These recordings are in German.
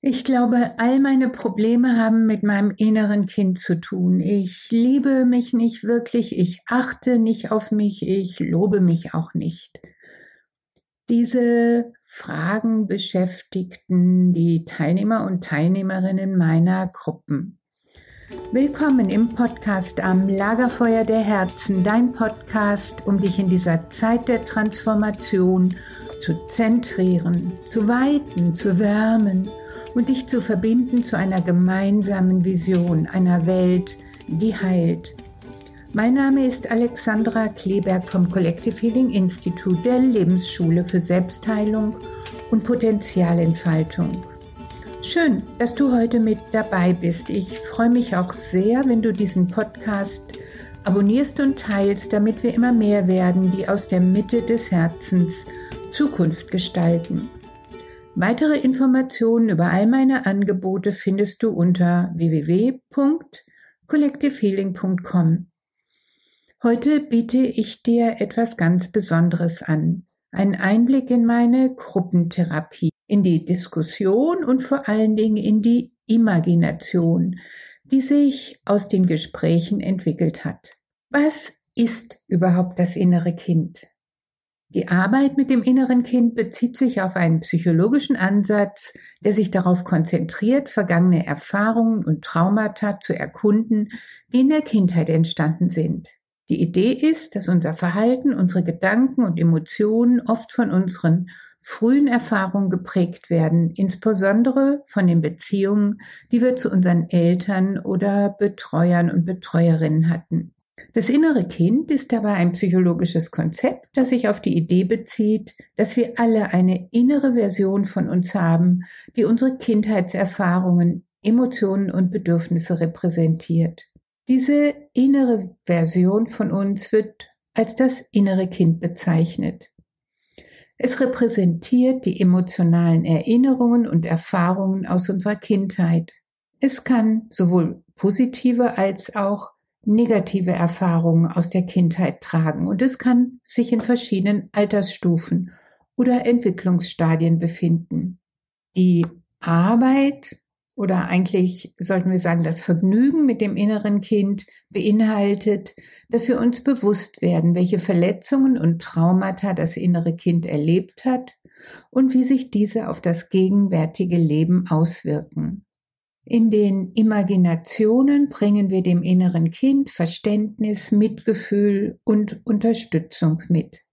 Ich glaube, all meine Probleme haben mit meinem inneren Kind zu tun. Ich liebe mich nicht wirklich, ich achte nicht auf mich, ich lobe mich auch nicht. Diese Fragen beschäftigten die Teilnehmer und Teilnehmerinnen meiner Gruppen. Willkommen im Podcast am Lagerfeuer der Herzen, dein Podcast, um dich in dieser Zeit der Transformation zu zentrieren, zu weiten, zu wärmen und dich zu verbinden zu einer gemeinsamen Vision einer Welt, die heilt. Mein Name ist Alexandra Kleberg vom Collective Healing Institute der Lebensschule für Selbstheilung und Potenzialentfaltung. Schön, dass du heute mit dabei bist. Ich freue mich auch sehr, wenn du diesen Podcast abonnierst und teilst, damit wir immer mehr werden, die aus der Mitte des Herzens Zukunft gestalten. Weitere Informationen über all meine Angebote findest du unter www.collectivehealing.com. Heute biete ich dir etwas ganz Besonderes an. Einen Einblick in meine Gruppentherapie, in die Diskussion und vor allen Dingen in die Imagination, die sich aus den Gesprächen entwickelt hat. Was ist überhaupt das innere Kind? Die Arbeit mit dem inneren Kind bezieht sich auf einen psychologischen Ansatz, der sich darauf konzentriert, vergangene Erfahrungen und Traumata zu erkunden, die in der Kindheit entstanden sind. Die Idee ist, dass unser Verhalten, unsere Gedanken und Emotionen oft von unseren frühen Erfahrungen geprägt werden, insbesondere von den Beziehungen, die wir zu unseren Eltern oder Betreuern und Betreuerinnen hatten. Das innere Kind ist dabei ein psychologisches Konzept, das sich auf die Idee bezieht, dass wir alle eine innere Version von uns haben, die unsere Kindheitserfahrungen, Emotionen und Bedürfnisse repräsentiert. Diese innere Version von uns wird als das innere Kind bezeichnet. Es repräsentiert die emotionalen Erinnerungen und Erfahrungen aus unserer Kindheit. Es kann sowohl positive als auch negative Erfahrungen aus der Kindheit tragen und es kann sich in verschiedenen Altersstufen oder Entwicklungsstadien befinden. Die Arbeit oder eigentlich sollten wir sagen, das Vergnügen mit dem inneren Kind beinhaltet, dass wir uns bewusst werden, welche Verletzungen und Traumata das innere Kind erlebt hat und wie sich diese auf das gegenwärtige Leben auswirken. In den Imaginationen bringen wir dem inneren Kind Verständnis, Mitgefühl und Unterstützung mit,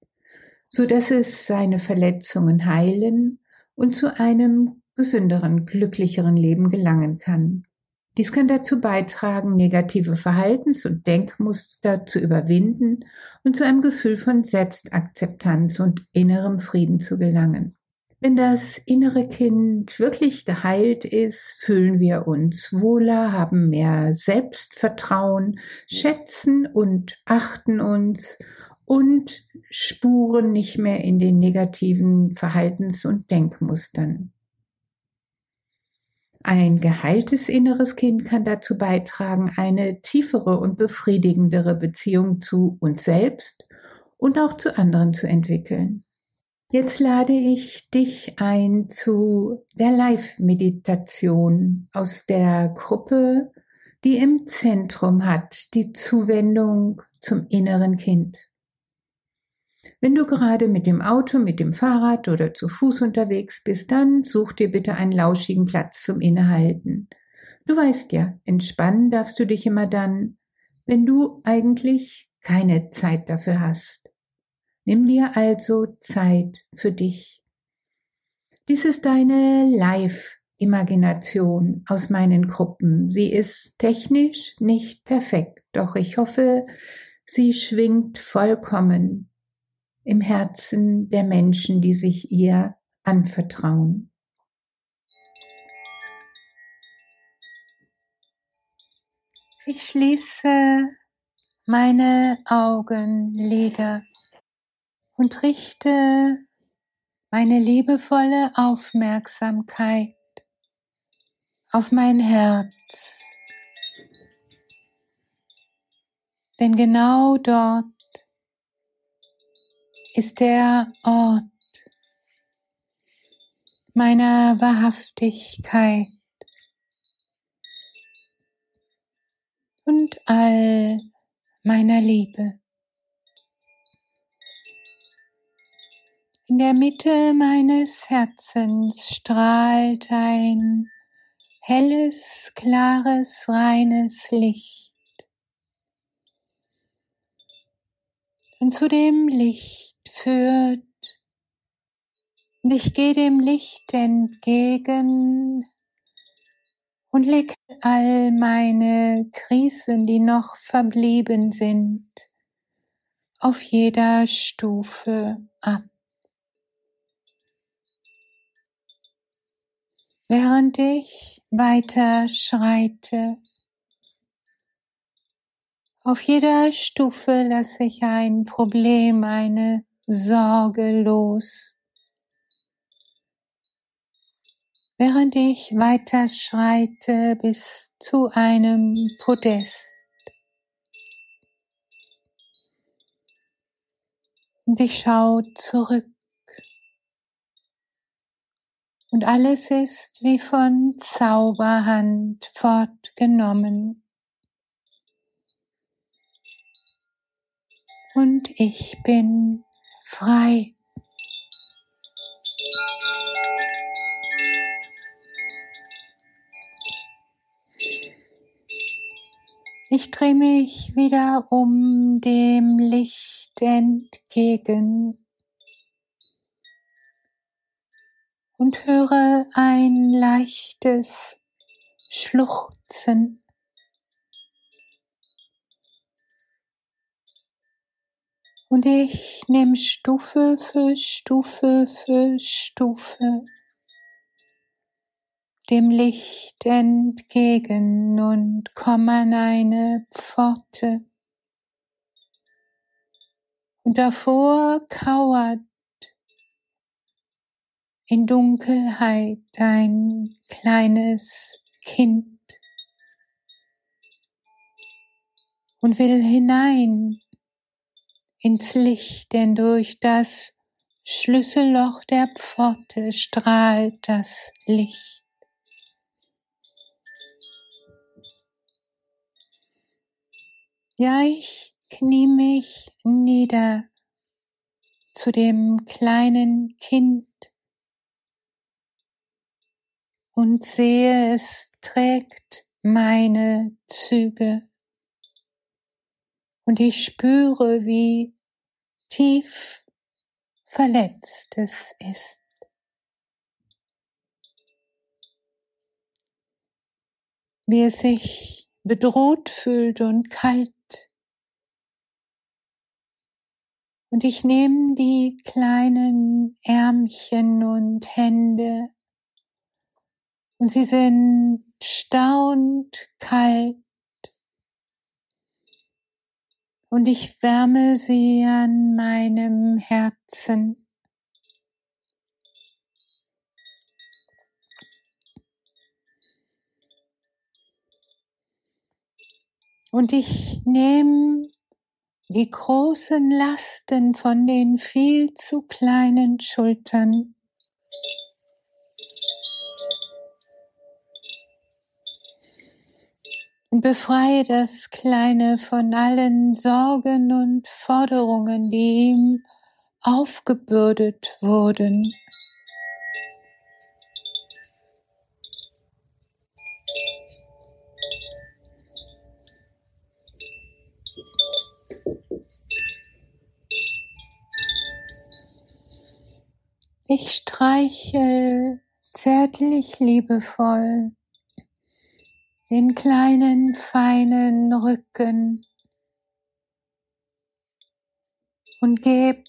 so dass es seine Verletzungen heilen und zu einem gesünderen, glücklicheren Leben gelangen kann. Dies kann dazu beitragen, negative Verhaltens- und Denkmuster zu überwinden und zu einem Gefühl von Selbstakzeptanz und innerem Frieden zu gelangen. Wenn das innere Kind wirklich geheilt ist, fühlen wir uns wohler, haben mehr Selbstvertrauen, schätzen und achten uns und spuren nicht mehr in den negativen Verhaltens- und Denkmustern. Ein geheiltes inneres Kind kann dazu beitragen, eine tiefere und befriedigendere Beziehung zu uns selbst und auch zu anderen zu entwickeln. Jetzt lade ich dich ein zu der Live-Meditation aus der Gruppe, die im Zentrum hat die Zuwendung zum inneren Kind. Wenn du gerade mit dem Auto, mit dem Fahrrad oder zu Fuß unterwegs bist, dann such dir bitte einen lauschigen Platz zum Innehalten. Du weißt ja, entspannen darfst du dich immer dann, wenn du eigentlich keine Zeit dafür hast. Nimm dir also Zeit für dich. Dies ist deine Live-Imagination aus meinen Gruppen. Sie ist technisch nicht perfekt, doch ich hoffe, sie schwingt vollkommen im Herzen der Menschen, die sich ihr anvertrauen. Ich schließe meine Augenlider und richte meine liebevolle Aufmerksamkeit auf mein Herz. Denn genau dort ist der Ort, meiner Wahrhaftigkeit und all meiner Liebe. In der Mitte meines Herzens strahlt ein helles, klares, reines Licht. Und zu dem Licht führt, und ich gehe dem Licht entgegen und leg all meine Krisen, die noch verblieben sind, auf jeder Stufe ab. Während ich weiter schreite, auf jeder Stufe lasse ich ein Problem, eine Sorge los. Während ich weiter schreite bis zu einem Podest. Und ich schaue zurück und alles ist wie von Zauberhand fortgenommen. Und ich bin frei. Ich drehe mich wieder um dem Licht entgegen. Und höre ein leichtes Schluchzen. Und ich nehme Stufe für Stufe für Stufe dem Licht entgegen und komme an eine Pforte. Und davor kauert in Dunkelheit ein kleines Kind und will hinein ins Licht, denn durch das Schlüsselloch der Pforte strahlt das Licht. Ja, ich knie mich nieder zu dem kleinen Kind und sehe, es trägt meine Züge. Und ich spüre, wie tief verletzt es ist. Wie es sich bedroht fühlt und kalt. Und ich nehme die kleinen Ärmchen und Hände und sie sind staunt kalt und ich wärme sie an meinem Herzen. Und ich nehme die großen Lasten von den viel zu kleinen Schultern befreie das Kleine von allen Sorgen und Forderungen, die ihm aufgebürdet wurden. Ich streichel zärtlich liebevoll den kleinen feinen Rücken und geb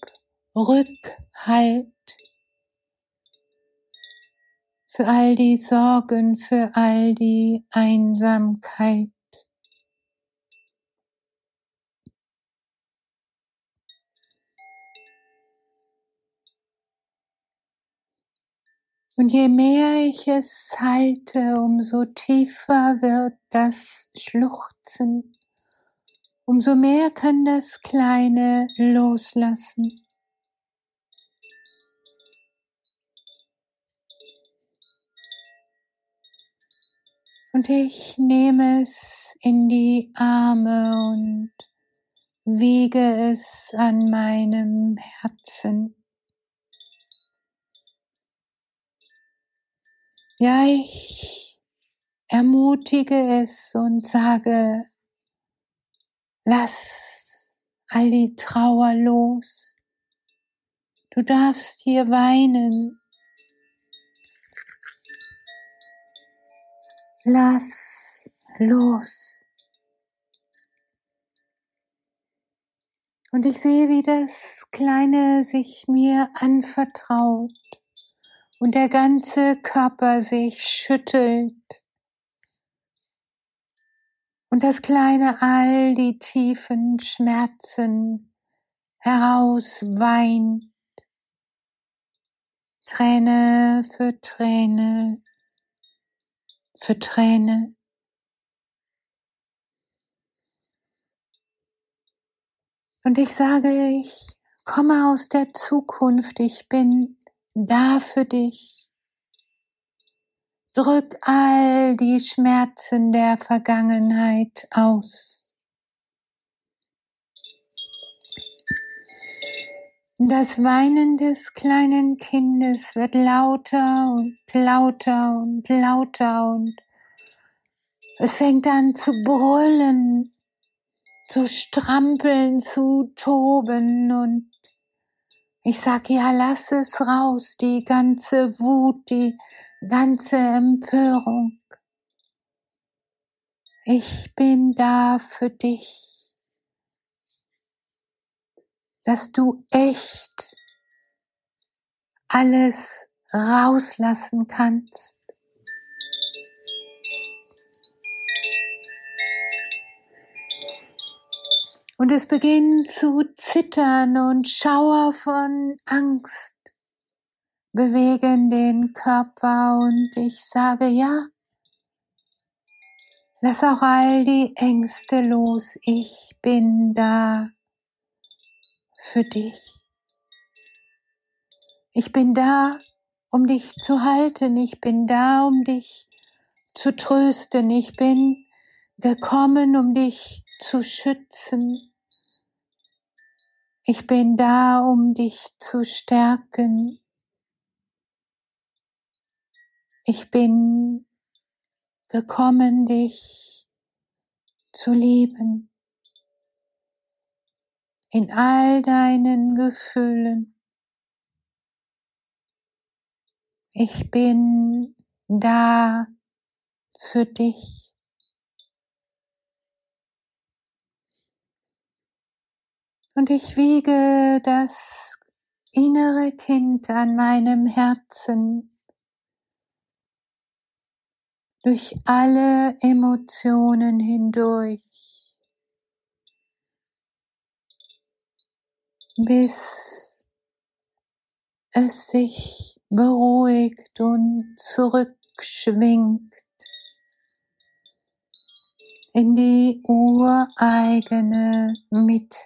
Rückhalt für all die Sorgen, für all die Einsamkeit. Und je mehr ich es halte, umso tiefer wird das Schluchzen, umso mehr kann das Kleine loslassen. Und ich nehme es in die Arme und wiege es an meinem Herzen. Ja, ich ermutige es und sage, lass all die Trauer los. Du darfst hier weinen. Lass los. Und ich sehe, wie das Kleine sich mir anvertraut und der ganze Körper sich schüttelt. Und das Kleine all die tiefen Schmerzen herausweint, Träne für Träne für Träne. Und ich sage, ich komme aus der Zukunft, ich bin da für dich. Drück all die Schmerzen der Vergangenheit aus. Das Weinen des kleinen Kindes wird lauter und lauter und lauter und es fängt an zu brüllen zu strampeln, zu toben und ich sag, ja, lass es raus, die ganze Wut, die ganze Empörung. Ich bin da für dich, dass du echt alles rauslassen kannst. Und es beginnt zu zittern und Schauer von Angst bewegen den Körper und ich sage ja, lass auch all die Ängste los. Ich bin da für dich. Ich bin da, um dich zu halten. Ich bin da, um dich zu trösten. Ich bin gekommen, um dich zu schützen. Ich bin da, um dich zu stärken. Ich bin gekommen, dich zu lieben. In all deinen Gefühlen. Ich bin da für dich. Und ich wiege das innere Kind an meinem Herzen durch alle Emotionen hindurch, bis es sich beruhigt und zurückschwingt in die ureigene Mitte.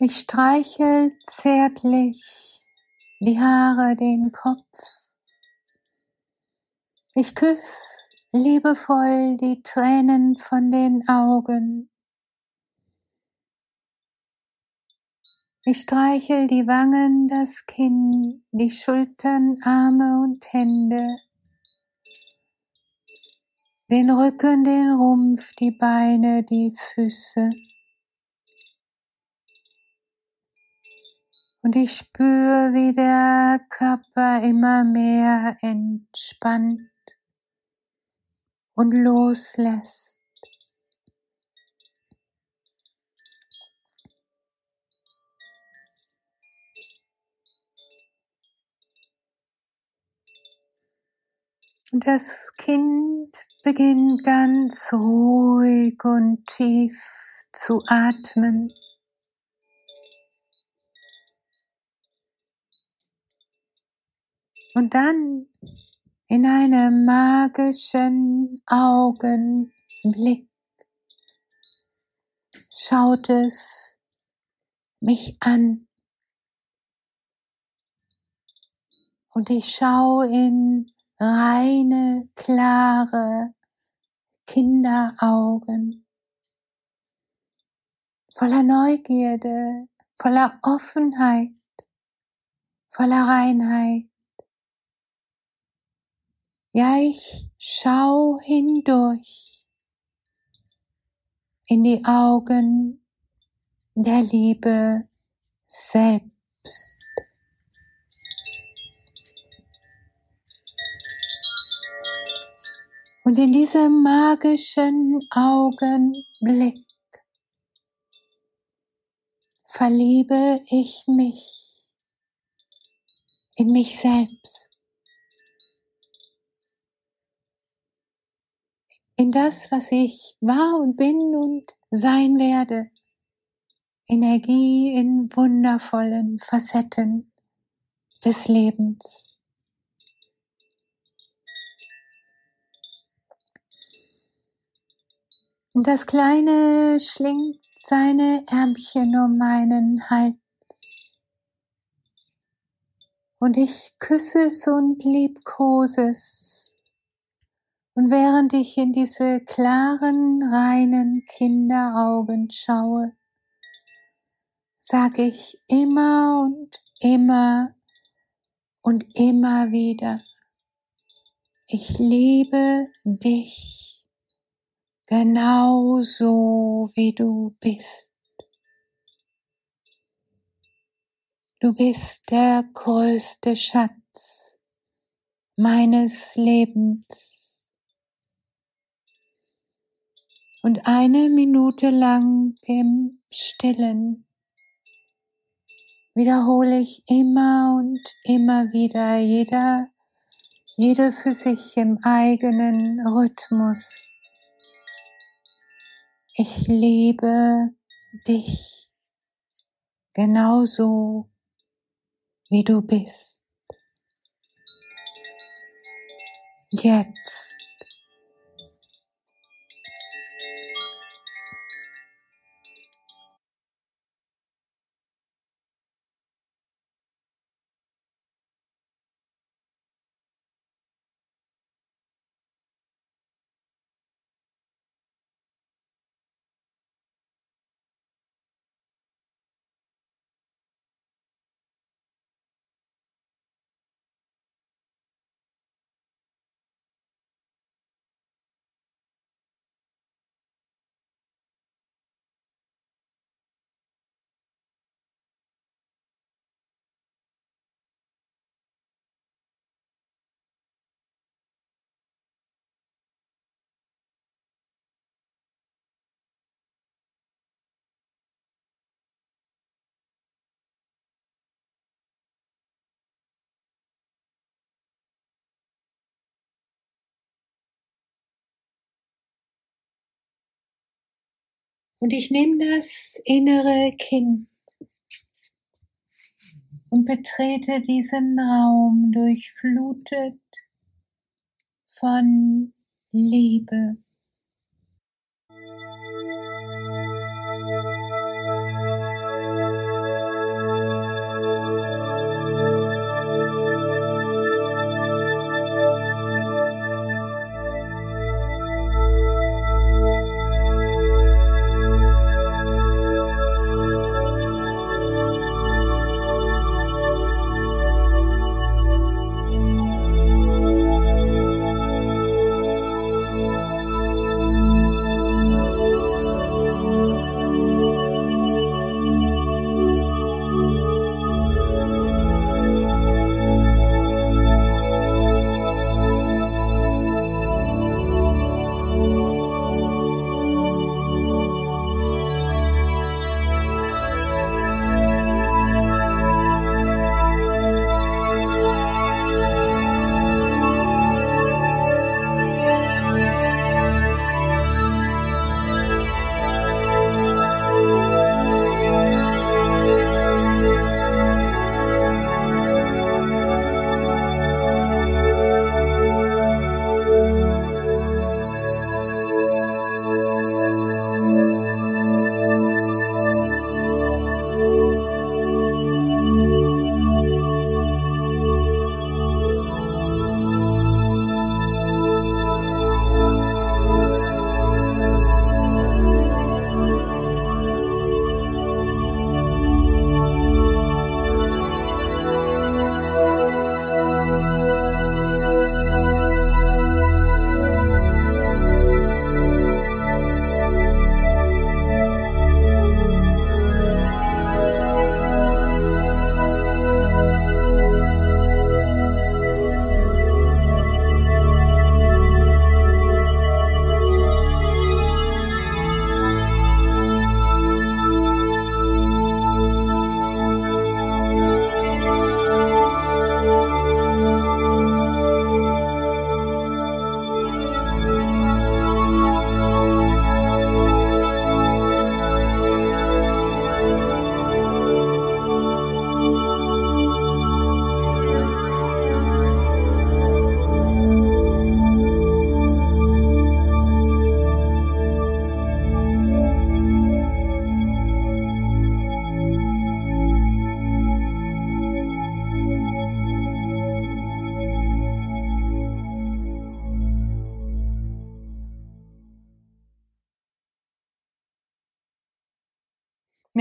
Ich streichel zärtlich die Haare, den Kopf. Ich küss liebevoll die Tränen von den Augen. Ich streichel die Wangen, das Kinn, die Schultern, Arme und Hände, den Rücken, den Rumpf, die Beine, die Füße. Und ich spüre, wie der Körper immer mehr entspannt und loslässt. Und das Kind beginnt ganz ruhig und tief zu atmen. Und dann in einem magischen Augenblick schaut es mich an. Und ich schaue in reine, klare Kinderaugen, voller Neugierde, voller Offenheit, voller Reinheit. Ja, ich schau hindurch in die Augen der Liebe selbst. Und in diesem magischen Augenblick verliebe ich mich in mich selbst. In das, was ich war und bin und sein werde. Energie in wundervollen Facetten des Lebens. Und das Kleine schlingt seine Ärmchen um meinen Hals. Und ich küsse es und liebkose es. Und während ich in diese klaren, reinen Kinderaugen schaue, sage ich immer und immer und immer wieder, ich liebe dich genau so wie du bist. Du bist der größte Schatz meines Lebens. Und eine Minute lang im Stillen wiederhole ich immer und immer wieder jeder, jede für sich im eigenen Rhythmus ich liebe dich genauso, wie du bist. Jetzt. Und ich nehme das innere Kind und betrete diesen Raum durchflutet von Liebe.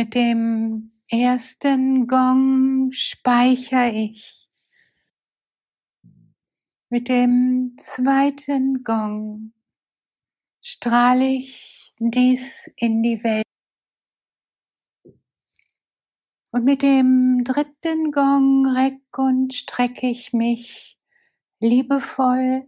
Mit dem ersten Gong speichere ich. Mit dem zweiten Gong strahle ich dies in die Welt. Und mit dem dritten Gong reck und strecke ich mich liebevoll